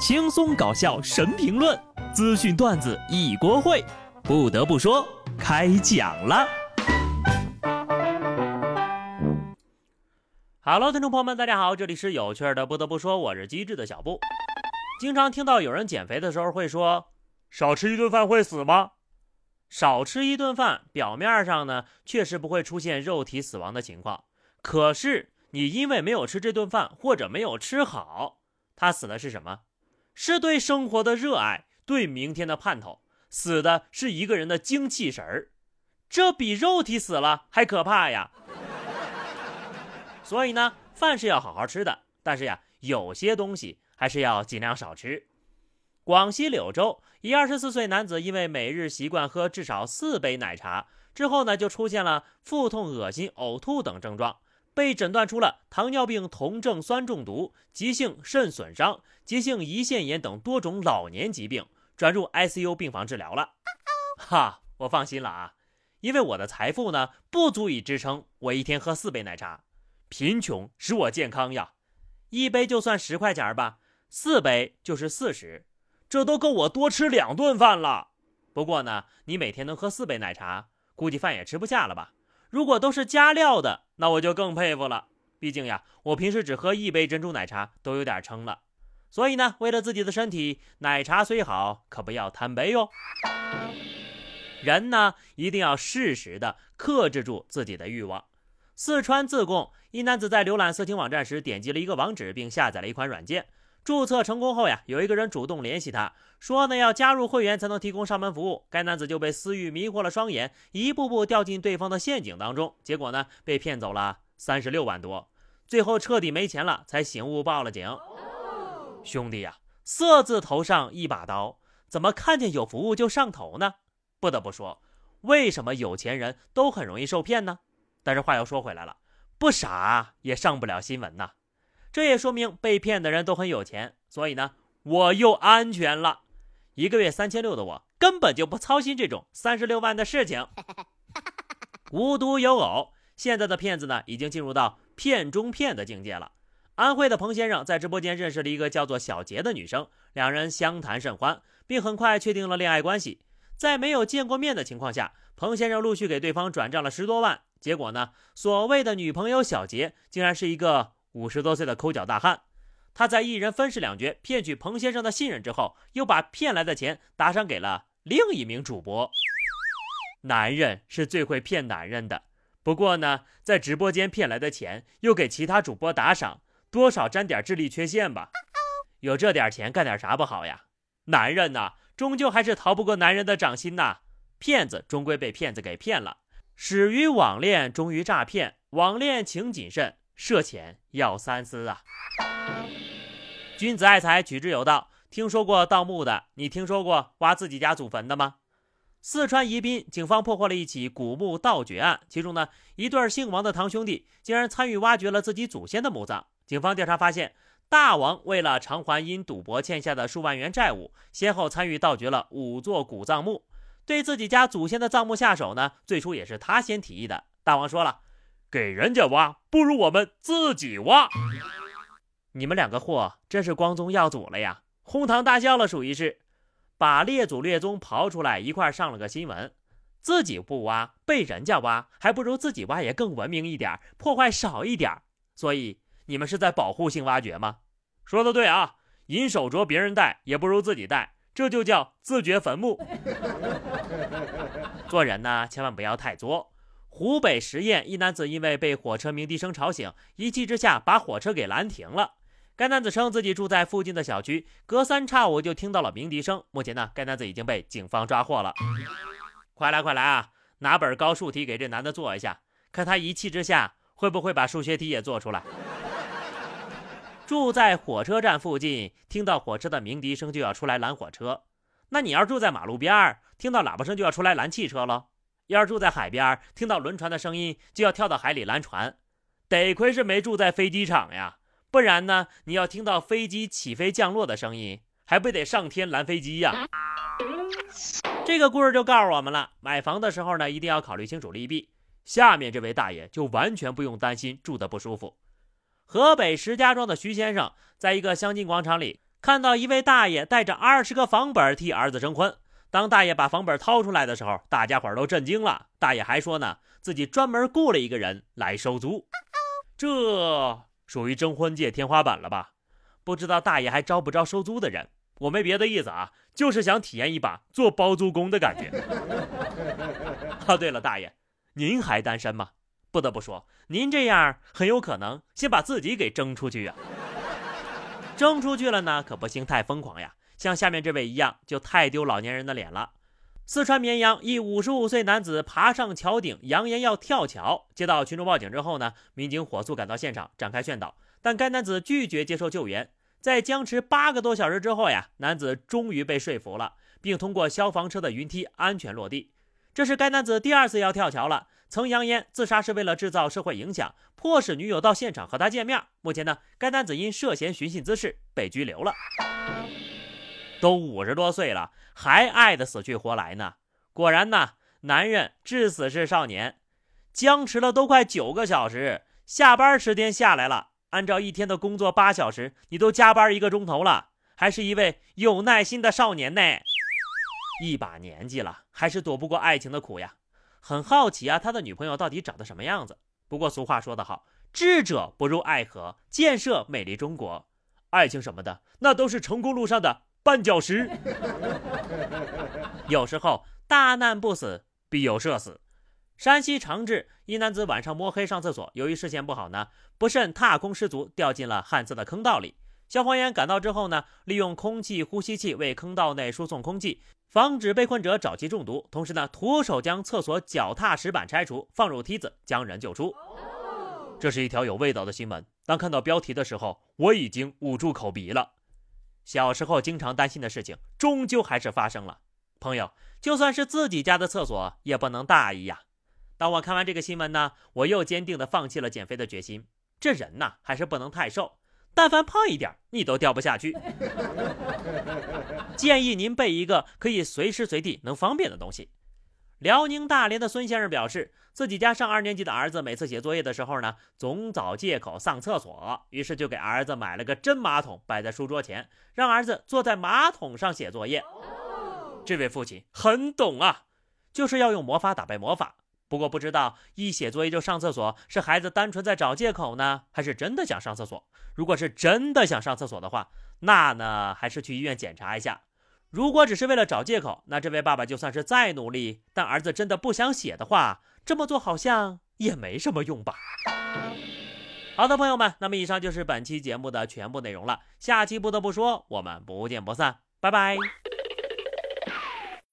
轻松搞笑神评论，资讯段子一锅烩。不得不说，开讲了。Hello，听众朋友们，大家好，这里是有趣的。不得不说，我是机智的小布。经常听到有人减肥的时候会说：“少吃一顿饭会死吗？”少吃一顿饭，表面上呢确实不会出现肉体死亡的情况，可是你因为没有吃这顿饭，或者没有吃好，他死的是什么？是对生活的热爱，对明天的盼头，死的是一个人的精气神儿，这比肉体死了还可怕呀！所以呢，饭是要好好吃的，但是呀，有些东西还是要尽量少吃。广西柳州一二十四岁男子因为每日习惯喝至少四杯奶茶，之后呢，就出现了腹痛、恶心、呕吐等症状。被诊断出了糖尿病酮症酸中毒、急性肾损伤、急性胰腺炎等多种老年疾病，转入 ICU 病房治疗了。哈，我放心了啊，因为我的财富呢不足以支撑我一天喝四杯奶茶。贫穷使我健康呀，一杯就算十块钱吧，四杯就是四十，这都够我多吃两顿饭了。不过呢，你每天能喝四杯奶茶，估计饭也吃不下了吧？如果都是加料的，那我就更佩服了。毕竟呀，我平时只喝一杯珍珠奶茶都有点撑了。所以呢，为了自己的身体，奶茶虽好，可不要贪杯哟。人呢，一定要适时的克制住自己的欲望。四川自贡一男子在浏览色情网站时，点击了一个网址，并下载了一款软件。注册成功后呀，有一个人主动联系他，说呢要加入会员才能提供上门服务。该男子就被私欲迷惑了双眼，一步步掉进对方的陷阱当中，结果呢被骗走了三十六万多，最后彻底没钱了，才醒悟报了警。兄弟呀，色字头上一把刀，怎么看见有服务就上头呢？不得不说，为什么有钱人都很容易受骗呢？但是话又说回来了，不傻也上不了新闻呐。这也说明被骗的人都很有钱，所以呢，我又安全了。一个月三千六的我，根本就不操心这种三十六万的事情。无独有偶，现在的骗子呢，已经进入到骗中骗的境界了。安徽的彭先生在直播间认识了一个叫做小杰的女生，两人相谈甚欢，并很快确定了恋爱关系。在没有见过面的情况下，彭先生陆续给对方转账了十多万。结果呢，所谓的女朋友小杰，竟然是一个。五十多岁的抠脚大汉，他在一人分饰两角骗取彭先生的信任之后，又把骗来的钱打赏给了另一名主播。男人是最会骗男人的，不过呢，在直播间骗来的钱又给其他主播打赏，多少沾点智力缺陷吧？有这点钱干点啥不好呀？男人呐，终究还是逃不过男人的掌心呐。骗子终归被骗子给骗了，始于网恋，终于诈骗。网恋请谨慎。涉钱要三思啊！君子爱财，取之有道。听说过盗墓的，你听说过挖自己家祖坟的吗？四川宜宾警方破获了一起古墓盗掘案，其中呢，一对姓王的堂兄弟竟然参与挖掘了自己祖先的墓葬。警方调查发现，大王为了偿还因赌博欠下的数万元债务，先后参与盗掘了五座古葬墓。对自己家祖先的葬墓下手呢，最初也是他先提议的。大王说了。给人家挖不如我们自己挖，你们两个货真是光宗耀祖了呀！哄堂大笑了，属于是把列祖列宗刨出来一块上了个新闻。自己不挖，被人家挖，还不如自己挖也更文明一点，破坏少一点。所以你们是在保护性挖掘吗？说的对啊，银手镯别人戴也不如自己戴，这就叫自掘坟墓。做人呢，千万不要太作。湖北十堰一男子因为被火车鸣笛声吵醒，一气之下把火车给拦停了。该男子称自己住在附近的小区，隔三差五就听到了鸣笛声。目前呢，该男子已经被警方抓获了。快来快来啊！拿本高数题给这男的做一下，看他一气之下会不会把数学题也做出来。住在火车站附近，听到火车的鸣笛声就要出来拦火车。那你要住在马路边儿，听到喇叭声就要出来拦汽车了。要是住在海边，听到轮船的声音就要跳到海里拦船，得亏是没住在飞机场呀，不然呢，你要听到飞机起飞降落的声音，还不得上天拦飞机呀？这个故事就告诉我们了，买房的时候呢，一定要考虑清楚利弊。下面这位大爷就完全不用担心住的不舒服。河北石家庄的徐先生，在一个相亲广场里看到一位大爷带着二十个房本替儿子征婚。当大爷把房本掏出来的时候，大家伙都震惊了。大爷还说呢，自己专门雇了一个人来收租，这属于征婚界天花板了吧？不知道大爷还招不招收租的人？我没别的意思啊，就是想体验一把做包租公的感觉。哦，对了，大爷，您还单身吗？不得不说，您这样很有可能先把自己给征出去呀。征出去了呢，可不行太疯狂呀。像下面这位一样，就太丢老年人的脸了。四川绵阳一五十五岁男子爬上桥顶，扬言要跳桥。接到群众报警之后呢，民警火速赶到现场展开劝导，但该男子拒绝接受救援。在僵持八个多小时之后呀，男子终于被说服了，并通过消防车的云梯安全落地。这是该男子第二次要跳桥了，曾扬言自杀是为了制造社会影响，迫使女友到现场和他见面。目前呢，该男子因涉嫌寻衅滋事被拘留了。都五十多岁了，还爱得死去活来呢。果然呢，男人至死是少年。僵持了都快九个小时，下班时间下来了。按照一天的工作八小时，你都加班一个钟头了，还是一位有耐心的少年呢。一把年纪了，还是躲不过爱情的苦呀。很好奇啊，他的女朋友到底长得什么样子？不过俗话说得好，智者不入爱河，建设美丽中国。爱情什么的，那都是成功路上的。绊脚石，有时候大难不死，必有社死。山西长治一男子晚上摸黑上厕所，由于视线不好呢，不慎踏空失足，掉进了旱厕的坑道里。消防员赶到之后呢，利用空气呼吸器为坑道内输送空气，防止被困者沼气中毒。同时呢，徒手将厕所脚踏石板拆除，放入梯子，将人救出。这是一条有味道的新闻。当看到标题的时候，我已经捂住口鼻了。小时候经常担心的事情，终究还是发生了。朋友，就算是自己家的厕所，也不能大意呀。当我看完这个新闻呢，我又坚定地放弃了减肥的决心。这人呐，还是不能太瘦，但凡胖一点，你都掉不下去。建议您备一个可以随时随地能方便的东西。辽宁大连的孙先生表示，自己家上二年级的儿子每次写作业的时候呢，总找借口上厕所，于是就给儿子买了个真马桶摆在书桌前，让儿子坐在马桶上写作业。这位父亲很懂啊，就是要用魔法打败魔法。不过不知道一写作业就上厕所，是孩子单纯在找借口呢，还是真的想上厕所？如果是真的想上厕所的话，那呢还是去医院检查一下。如果只是为了找借口，那这位爸爸就算是再努力，但儿子真的不想写的话，这么做好像也没什么用吧。好的，朋友们，那么以上就是本期节目的全部内容了。下期不得不说，我们不见不散，拜拜。